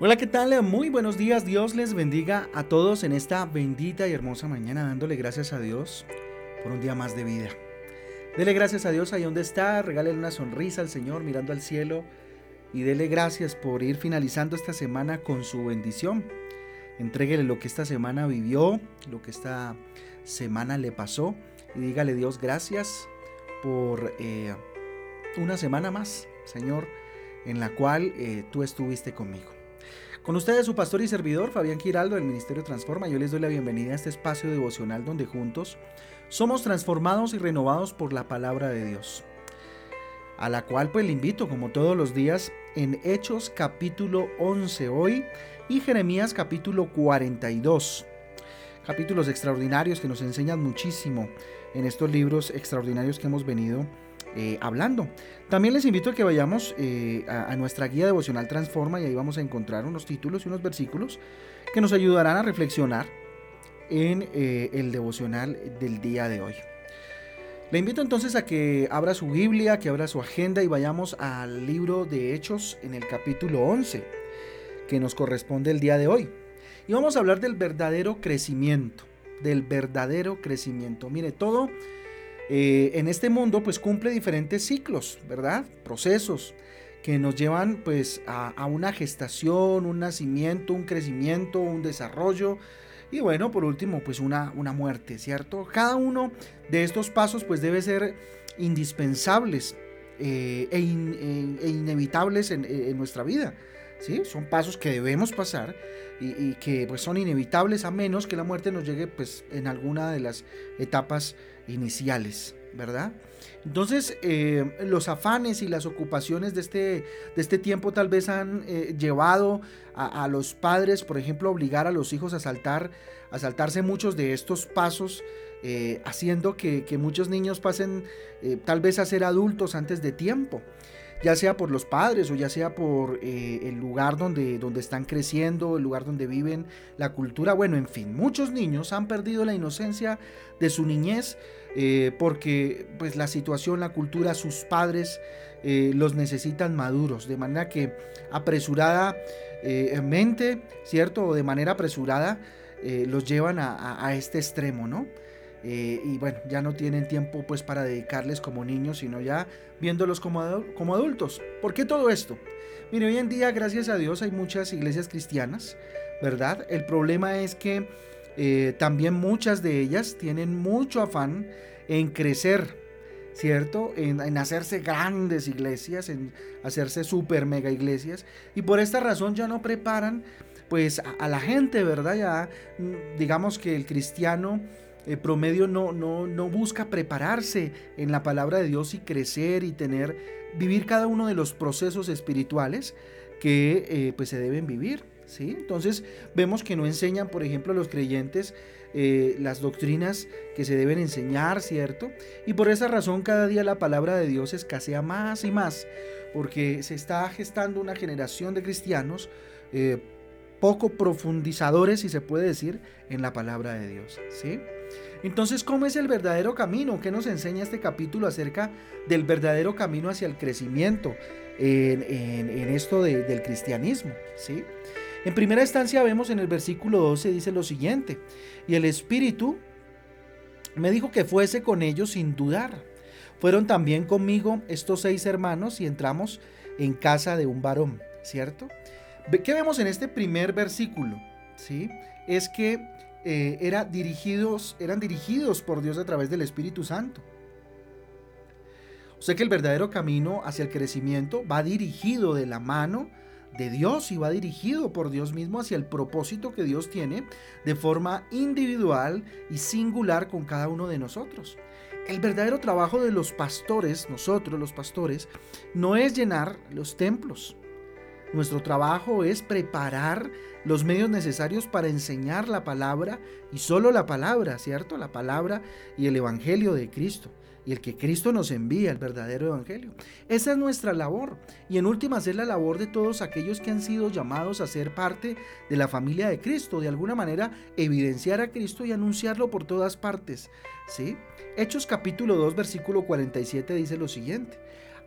Hola, ¿qué tal? Muy buenos días. Dios les bendiga a todos en esta bendita y hermosa mañana, dándole gracias a Dios por un día más de vida. Dele gracias a Dios ahí donde está, regálele una sonrisa al Señor mirando al cielo y dele gracias por ir finalizando esta semana con su bendición. Entréguele lo que esta semana vivió, lo que esta semana le pasó y dígale Dios gracias por eh, una semana más, Señor, en la cual eh, tú estuviste conmigo. Con ustedes su pastor y servidor Fabián Giraldo del Ministerio Transforma. Yo les doy la bienvenida a este espacio devocional donde juntos somos transformados y renovados por la palabra de Dios. A la cual pues le invito como todos los días en Hechos capítulo 11 hoy y Jeremías capítulo 42. Capítulos extraordinarios que nos enseñan muchísimo en estos libros extraordinarios que hemos venido eh, hablando. También les invito a que vayamos eh, a, nuestra guía devocional Transforma y ahí vamos a encontrar unos títulos y unos versículos que nos ayudarán a reflexionar en eh, el devocional del día de hoy. Le invito entonces a que abra su Biblia, que abra su agenda y vayamos al libro de Hechos en el capítulo 11, que nos corresponde el día de hoy. Y vamos a hablar del verdadero crecimiento, del verdadero crecimiento. Mire, todo eh, en este mundo pues cumple diferentes ciclos, ¿verdad? Procesos que nos llevan pues a, una gestación, un nacimiento, un crecimiento, un desarrollo y bueno, por último pues una, una muerte, ¿cierto? Cada uno de estos pasos pues debe ser indispensables eh, e, e, inevitables en, nuestra vida. ¿Sí? Son pasos que debemos pasar y, que pues son inevitables a menos que la muerte nos llegue pues en alguna de las etapas iniciales, ¿verdad? Entonces, eh, los afanes y las ocupaciones de este, de este tiempo tal vez han eh, llevado a, los padres, por ejemplo, a obligar a los hijos a saltar, a saltarse muchos de estos pasos, eh, haciendo que, que, muchos niños pasen tal vez a ser adultos antes de tiempo ya sea por los padres o ya sea por el lugar donde, donde están creciendo, el lugar donde viven, la cultura, bueno, en fin, muchos niños han perdido la inocencia de su niñez eh, porque pues la situación, la cultura, sus padres eh, los necesitan maduros, de manera que apresurada mente, ¿cierto? O de manera apresurada los llevan a, a este extremo, ¿no? Eh, y bueno, ya no tienen tiempo pues para dedicarles como niños, sino ya viéndolos como, como adultos. ¿Por qué todo esto? Mire, hoy en día, gracias a Dios, hay muchas iglesias cristianas, ¿verdad? El problema es que eh, también muchas de ellas tienen mucho afán en crecer, ¿cierto? En, hacerse grandes iglesias, en hacerse super mega iglesias. Y por esta razón ya no preparan pues a, la gente, ¿verdad? Ya mm, digamos que el cristiano el promedio no, no, no busca prepararse en la palabra de Dios y crecer y tener, vivir cada uno de los procesos espirituales que eh, pues se deben vivir. ¿sí? Entonces vemos que no enseñan, por ejemplo, a los creyentes eh, las doctrinas que se deben enseñar, ¿cierto? Y por esa razón cada día la palabra de Dios escasea más y más, porque se está gestando una generación de cristianos eh, poco profundizadores, si se puede decir, en la palabra de Dios, ¿sí? Entonces, ¿cómo es el verdadero camino? ¿Qué nos enseña este capítulo acerca del verdadero camino hacia el crecimiento en, esto del cristianismo? ¿sí? En primera instancia vemos en el versículo 12 dice lo siguiente, y el Espíritu me dijo que fuese con ellos sin dudar. Fueron también conmigo estos seis hermanos y entramos en casa de un varón, ¿cierto? ¿Qué vemos en este primer versículo? ¿Sí? Es que eh, era dirigidos, eran dirigidos por Dios a través del Espíritu Santo. O sea que el verdadero camino hacia el crecimiento va dirigido de la mano de Dios y va dirigido por Dios mismo hacia el propósito que Dios tiene de forma individual y singular con cada uno de nosotros. El verdadero trabajo de los pastores, nosotros los pastores, no es llenar los templos, nuestro trabajo es preparar los medios necesarios para enseñar la palabra y solo la palabra, ¿cierto? La palabra y el Evangelio de Cristo y el que Cristo nos envía, el verdadero Evangelio. Esa es nuestra labor y en última es la labor de todos aquellos que han sido llamados a ser parte de la familia de Cristo, de alguna manera evidenciar a Cristo y anunciarlo por todas partes, ¿sí? Hechos capítulo 2 versículo 47 dice lo siguiente.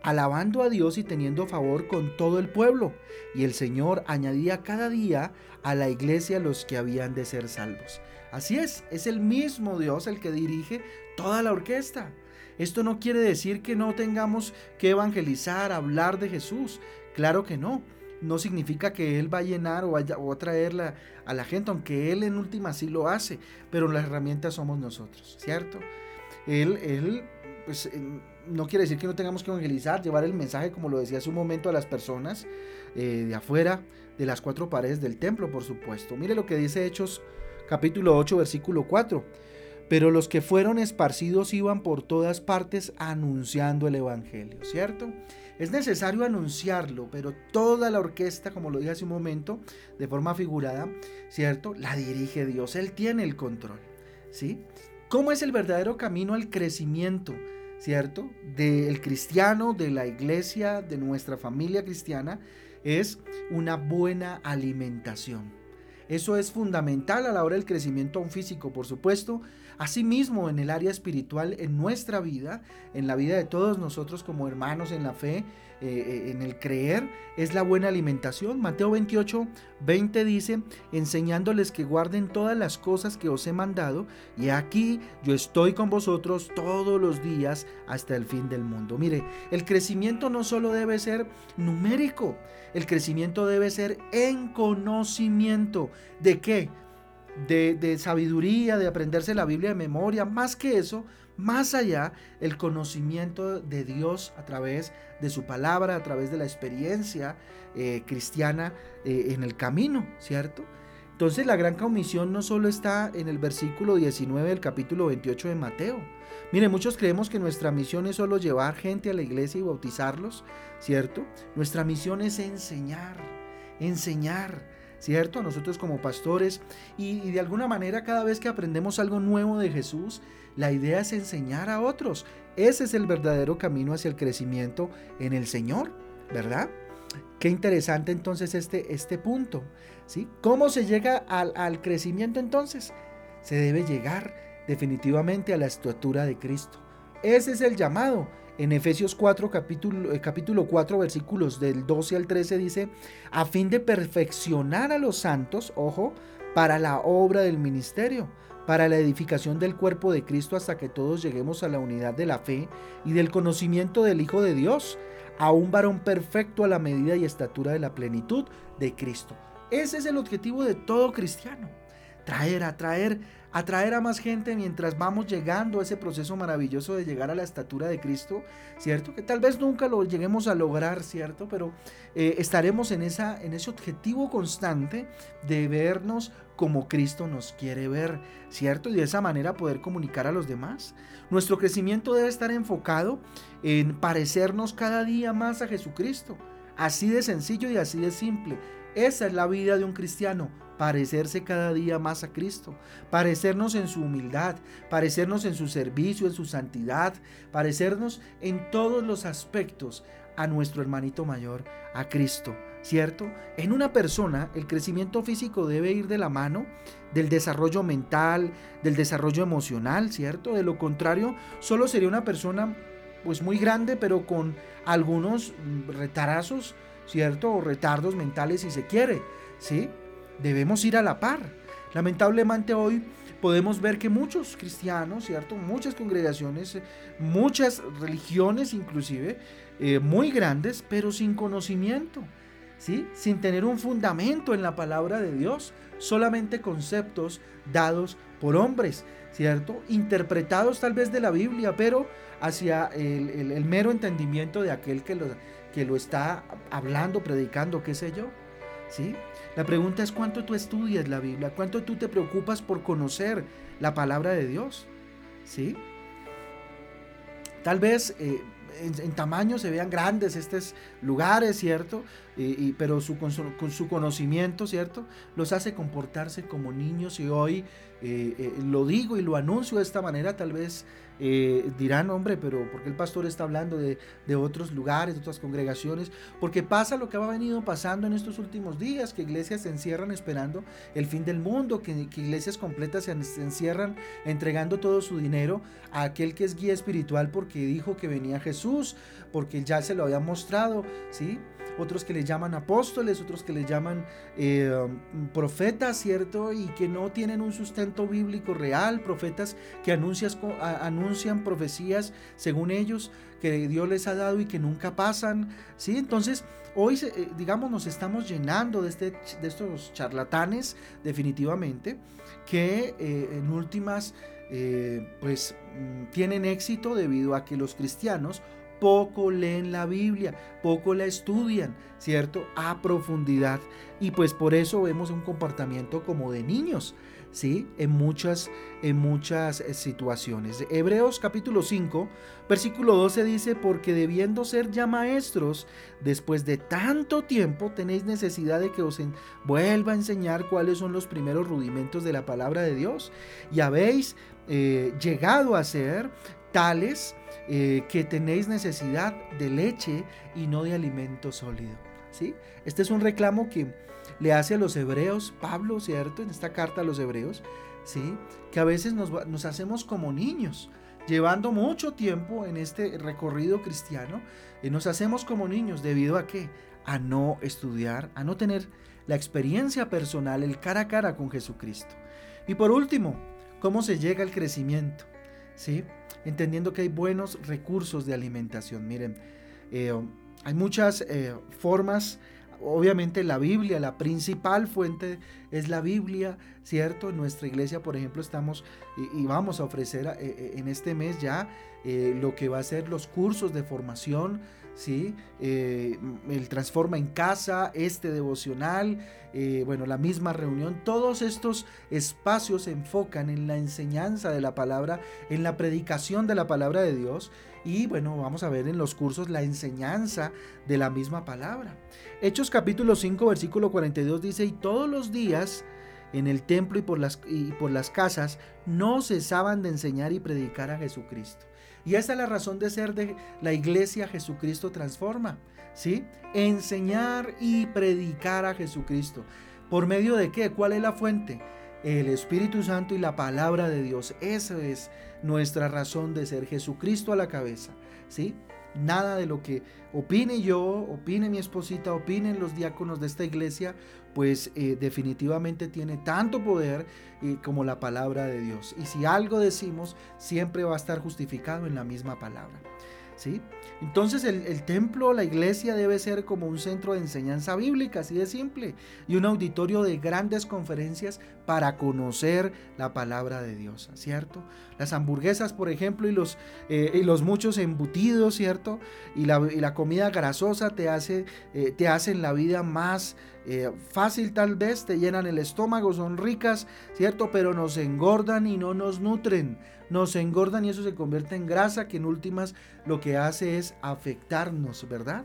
Alabando a Dios y teniendo favor con todo el pueblo. Y el Señor añadía cada día a la iglesia los que habían de ser salvos. Así es, es el mismo Dios el que dirige toda la orquesta. Esto no quiere decir que no tengamos que evangelizar, hablar de Jesús. Claro que no. No significa que Él va a llenar o, vaya, a traerla a la gente, aunque Él en última sí lo hace, pero las herramientas somos nosotros, ¿cierto? Él, él pues, no quiere decir que no tengamos que evangelizar, llevar el mensaje, como lo decía hace un momento, a las personas eh, de afuera, de las cuatro paredes del templo, por supuesto. Mire lo que dice Hechos capítulo 8, versículo 4. Pero los que fueron esparcidos iban por todas partes anunciando el Evangelio, ¿cierto? Es necesario anunciarlo, pero toda la orquesta, como lo dije hace un momento, de forma figurada, ¿cierto? La dirige Dios, Él tiene el control, ¿sí? ¿Cómo es el verdadero camino al crecimiento, ¿cierto? Del cristiano, de la iglesia, de nuestra familia cristiana, es una buena alimentación. Eso es fundamental a la hora del crecimiento físico, por supuesto, Asimismo, en el área espiritual, en nuestra vida, en la vida de todos nosotros como hermanos en la fe, eh, eh, en el creer, es la buena alimentación. Mateo 28, 20 dice, enseñándoles que guarden todas las cosas que os he mandado, y aquí yo estoy con vosotros todos los días hasta el fin del mundo. Mire, el crecimiento no solo debe ser numérico, el crecimiento debe ser en conocimiento. ¿De qué? de, sabiduría, de aprenderse la Biblia de memoria, más que eso, más allá el conocimiento de Dios a través de su palabra, a través de la experiencia eh, cristiana eh, en el camino, ¿cierto? Entonces la gran comisión no solo está en el versículo 19 del capítulo 28 de Mateo. Mire, muchos creemos que nuestra misión es solo llevar gente a la iglesia y bautizarlos, ¿cierto? Nuestra misión es enseñar, enseñar, ¿cierto? Nosotros como pastores y, de alguna manera cada vez que aprendemos algo nuevo de Jesús, la idea es enseñar a otros. Ese es el verdadero camino hacia el crecimiento en el Señor, ¿verdad? Qué interesante entonces este, este punto, ¿sí? ¿Cómo se llega al, al crecimiento entonces? Se debe llegar definitivamente a la estatura de Cristo. Ese es el llamado en Efesios 4, capítulo, eh, capítulo 4, versículos del 12 al 13 dice, a fin de perfeccionar a los santos, ojo, para la obra del ministerio, para la edificación del cuerpo de Cristo hasta que todos lleguemos a la unidad de la fe y del conocimiento del Hijo de Dios, a un varón perfecto a la medida y estatura de la plenitud de Cristo. Ese es el objetivo de todo cristiano. Traer, atraer atraer a más gente mientras vamos llegando a ese proceso maravilloso de llegar a la estatura de Cristo, ¿cierto? Que tal vez nunca lo lleguemos a lograr, ¿cierto? Pero eh, estaremos en, esa, en ese objetivo constante de vernos como Cristo nos quiere ver, ¿cierto? Y de esa manera poder comunicar a los demás. Nuestro crecimiento debe estar enfocado en parecernos cada día más a Jesucristo. Así de sencillo y así de simple. Esa es la vida de un cristiano, parecerse cada día más a Cristo, parecernos en su humildad, parecernos en su servicio, en su santidad, parecernos en todos los aspectos a nuestro hermanito mayor, a Cristo, ¿cierto? En una persona el crecimiento físico debe ir de la mano del desarrollo mental, del desarrollo emocional, ¿cierto? De lo contrario, solo sería una persona pues muy grande, pero con algunos retarazos ¿cierto? O retardos mentales si se quiere, ¿sí? Debemos ir a la par. Lamentablemente hoy podemos ver que muchos cristianos, ¿cierto? Muchas congregaciones, muchas religiones inclusive, eh, muy grandes, pero sin conocimiento, ¿sí? Sin tener un fundamento en la palabra de Dios, solamente conceptos dados por hombres, ¿cierto? Interpretados tal vez de la Biblia, pero hacia el, el mero entendimiento de aquel que lo, que lo está hablando, predicando, qué sé yo. ¿Sí? La pregunta es cuánto tú estudias la Biblia, cuánto tú te preocupas por conocer la palabra de Dios. ¿Sí? Tal vez eh, en, tamaño se vean grandes estos lugares, ¿cierto? Y, pero su, con, su, conocimiento, ¿cierto? Los hace comportarse como niños y hoy eh, eh, lo digo y lo anuncio de esta manera, tal vez eh, dirán, hombre, pero ¿por qué el pastor está hablando de, otros lugares, de otras congregaciones? Porque pasa lo que ha venido pasando en estos últimos días, que iglesias se encierran esperando el fin del mundo, que, iglesias completas se, encierran entregando todo su dinero a aquel que es guía espiritual porque dijo que venía Jesús, porque ya se lo había mostrado, ¿sí? Otros que le llaman apóstoles, otros que le llaman eh, profetas, ¿cierto? Y que no tienen un sustento bíblico real, profetas que anuncian profecías según ellos que Dios les ha dado y que nunca pasan, ¿sí? Entonces, hoy, eh, digamos, nos estamos llenando de, este, de estos charlatanes, definitivamente, que eh, en últimas, pues, mm, tienen éxito debido a que los cristianos poco leen la Biblia, poco la estudian, ¿cierto? A profundidad. Y pues por eso vemos un comportamiento como de niños, ¿sí? En muchas, en muchas eh, situaciones. Hebreos capítulo 5, versículo 12 dice, porque debiendo ser ya maestros, después de tanto tiempo tenéis necesidad de que os vuelva a enseñar cuáles son los primeros rudimentos de la palabra de Dios. Y habéis eh, llegado a ser tales eh, que tenéis necesidad de leche y no de alimento sólido. ¿sí? Este es un reclamo que le hace a los hebreos, Pablo, ¿cierto? En esta carta a los hebreos, ¿sí? Que a veces nos, hacemos como niños, llevando mucho tiempo en este recorrido cristiano, y nos hacemos como niños debido a qué? A no estudiar, a no tener la experiencia personal, el cara a cara con Jesucristo. Y por último, ¿cómo se llega al crecimiento? ¿Sí? entendiendo que hay buenos recursos de alimentación. Miren, eh, hay muchas eh, formas, obviamente la Biblia, la principal fuente es la Biblia, ¿cierto? En nuestra iglesia, por ejemplo, estamos y, vamos a ofrecer eh, en este mes ya lo que va a ser los cursos de formación ¿sí? Eh, el Transforma en Casa, este devocional, eh, bueno, la misma reunión, todos estos espacios se enfocan en la enseñanza de la palabra, en la predicación de la palabra de Dios y bueno, vamos a ver en los cursos la enseñanza de la misma palabra. Hechos capítulo 5, versículo 42 dice, y todos los días en el templo y por las, y por las casas no cesaban de enseñar y predicar a Jesucristo. Y esa es la razón de ser de la iglesia Jesucristo transforma, ¿sí? Enseñar y predicar a Jesucristo. ¿Por medio de qué? ¿Cuál es la fuente? El Espíritu Santo y la palabra de Dios. Esa es nuestra razón de ser. Jesucristo a la cabeza, ¿sí? Nada de lo que opine yo, opine mi esposita, opinen los diáconos de esta iglesia, pues eh, definitivamente tiene tanto poder eh, como la palabra de Dios. Y si algo decimos, siempre va a estar justificado en la misma palabra. Entonces el, templo, la iglesia debe ser como un centro de enseñanza bíblica, así de simple, y un auditorio de grandes conferencias para conocer la palabra de Dios, ¿cierto? Las hamburguesas, por ejemplo, y los, eh, muchos embutidos, ¿cierto? Y la, y la comida grasosa te, hace, eh, te hacen la vida más eh, fácil tal vez, te llenan el estómago, son ricas, ¿cierto? Pero nos engordan y no nos nutren. Nos engordan y eso se convierte en grasa que en últimas lo que hace es afectarnos, ¿verdad?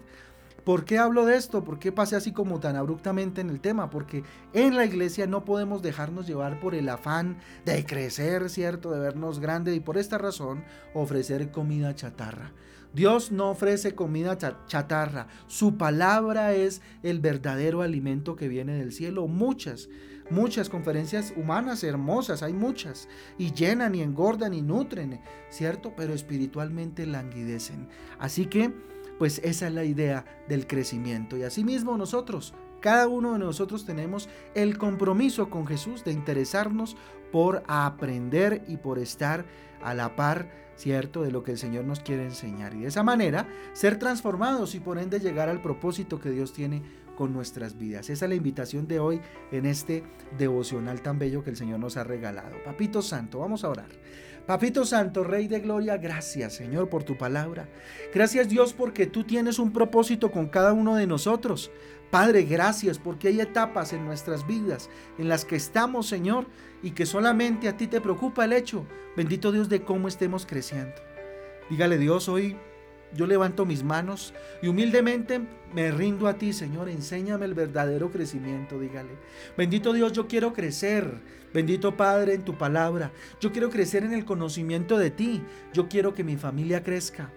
¿Por qué hablo de esto? ¿Por qué pasé así como tan abruptamente en el tema? Porque en la iglesia no podemos dejarnos llevar por el afán de crecer, ¿cierto? De vernos grandes y por esta razón ofrecer comida chatarra. Dios no ofrece comida chatarra. Su palabra es el verdadero alimento que viene del cielo. Muchas, muchas conferencias humanas hermosas, hay muchas, y llenan y engordan y nutren, ¿cierto? Pero espiritualmente languidecen. Así que, pues esa es la idea del crecimiento. Y asimismo nosotros, cada uno de nosotros tenemos el compromiso con Jesús de interesarnos por aprender y por estar a la par, ¿cierto?, de lo que el Señor nos quiere enseñar. Y de esa manera ser transformados y por ende llegar al propósito que Dios tiene con nuestras vidas. Esa es la invitación de hoy en este devocional tan bello que el Señor nos ha regalado. Papito Santo, vamos a orar. Papito Santo, Rey de Gloria, gracias Señor por tu palabra. Gracias Dios porque tú tienes un propósito con cada uno de nosotros. Padre, gracias porque hay etapas en nuestras vidas en las que estamos, Señor, y que solamente a ti te preocupa el hecho, bendito Dios, de cómo estemos creciendo. Dígale Dios hoy, yo levanto mis manos y humildemente me rindo a ti, Señor. Enséñame el verdadero crecimiento, dígale. Bendito Dios, yo quiero crecer. Bendito Padre en tu palabra. Yo quiero crecer en el conocimiento de ti. Yo quiero que mi familia crezca.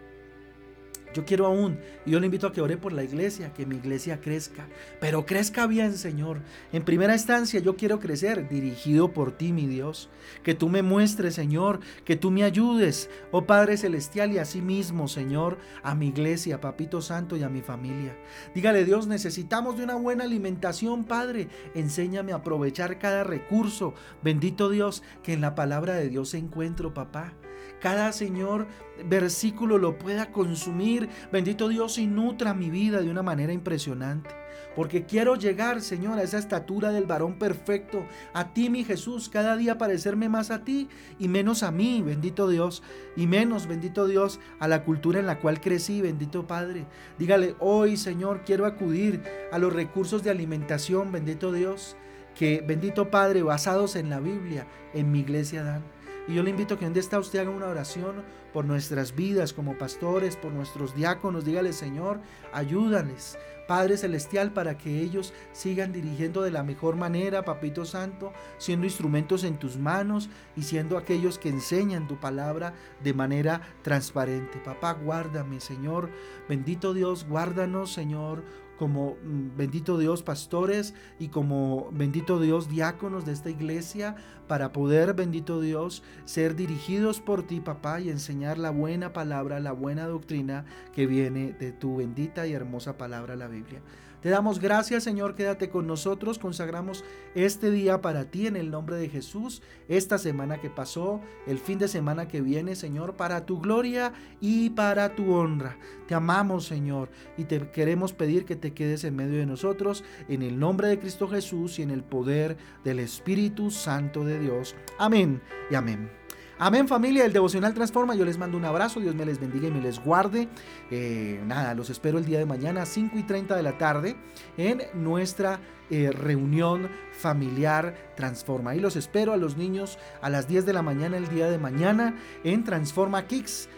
Yo quiero aún, y yo le invito a que ore por la iglesia, que mi iglesia crezca, pero crezca bien, Señor. En primera instancia, yo quiero crecer dirigido por ti, mi Dios. Que tú me muestres, Señor, que tú me ayudes, oh Padre Celestial, y así mismo, Señor, a mi iglesia, Papito Santo, y a mi familia. Dígale, Dios, necesitamos de una buena alimentación, Padre. Enséñame a aprovechar cada recurso. Bendito Dios, que en la palabra de Dios encuentro, papá cada Señor versículo lo pueda consumir. Bendito Dios y nutra mi vida de una manera impresionante. Porque quiero llegar, Señor, a esa estatura del varón perfecto, a ti, mi Jesús, cada día parecerme más a ti y menos a mí, bendito Dios, y menos, bendito Dios, a la cultura en la cual crecí, bendito Padre. Dígale, hoy, Señor, quiero acudir a los recursos de alimentación, bendito Dios, que, bendito Padre, basados en la Biblia, en mi iglesia dan. Y yo le invito a que donde está usted haga una oración por nuestras vidas como pastores, por nuestros diáconos. Dígale, Señor, ayúdales. Padre Celestial, para que ellos sigan dirigiendo de la mejor manera, Papito Santo, siendo instrumentos en tus manos y siendo aquellos que enseñan tu palabra de manera transparente. Papá, guárdame, Señor. Bendito Dios, guárdanos, Señor como mm, bendito Dios pastores y como bendito Dios diáconos de esta iglesia para poder, bendito Dios, ser dirigidos por ti, papá, y enseñar la buena palabra, la buena doctrina que viene de tu bendita y hermosa palabra, la Biblia. Te damos gracias, Señor, quédate con nosotros, consagramos este día para ti en el nombre de Jesús, esta semana que pasó, el fin de semana que viene, Señor, para tu gloria y para tu honra. Te amamos, Señor, y te queremos pedir que te quedes en medio de nosotros, en el nombre de Cristo Jesús y en el poder del Espíritu Santo de Dios. Amén y amén. Amén familia, el devocional transforma. Yo les mando un abrazo, Dios me les bendiga y me les guarde. Eh, nada, los espero el día de mañana, 5 y 30 de la tarde, en nuestra eh, reunión familiar Transforma. Ahí los espero a los niños a las 10 de la mañana el día de mañana en Transforma Kicks.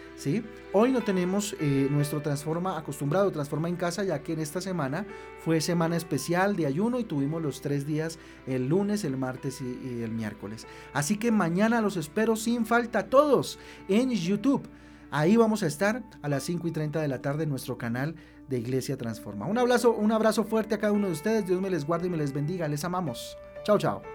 Hoy no tenemos eh, nuestro Transforma acostumbrado, Transforma en casa, ya que en esta semana fue semana especial de ayuno y tuvimos los tres días, el lunes, el martes y, el miércoles. Así que mañana los espero sin falta todos en YouTube. Ahí vamos a estar a las 5 y 30 de la tarde en nuestro canal de Iglesia Transforma. Un abrazo, un abrazo fuerte a cada uno de ustedes. Dios me les guarde y me les bendiga. Les amamos. Chao, chao.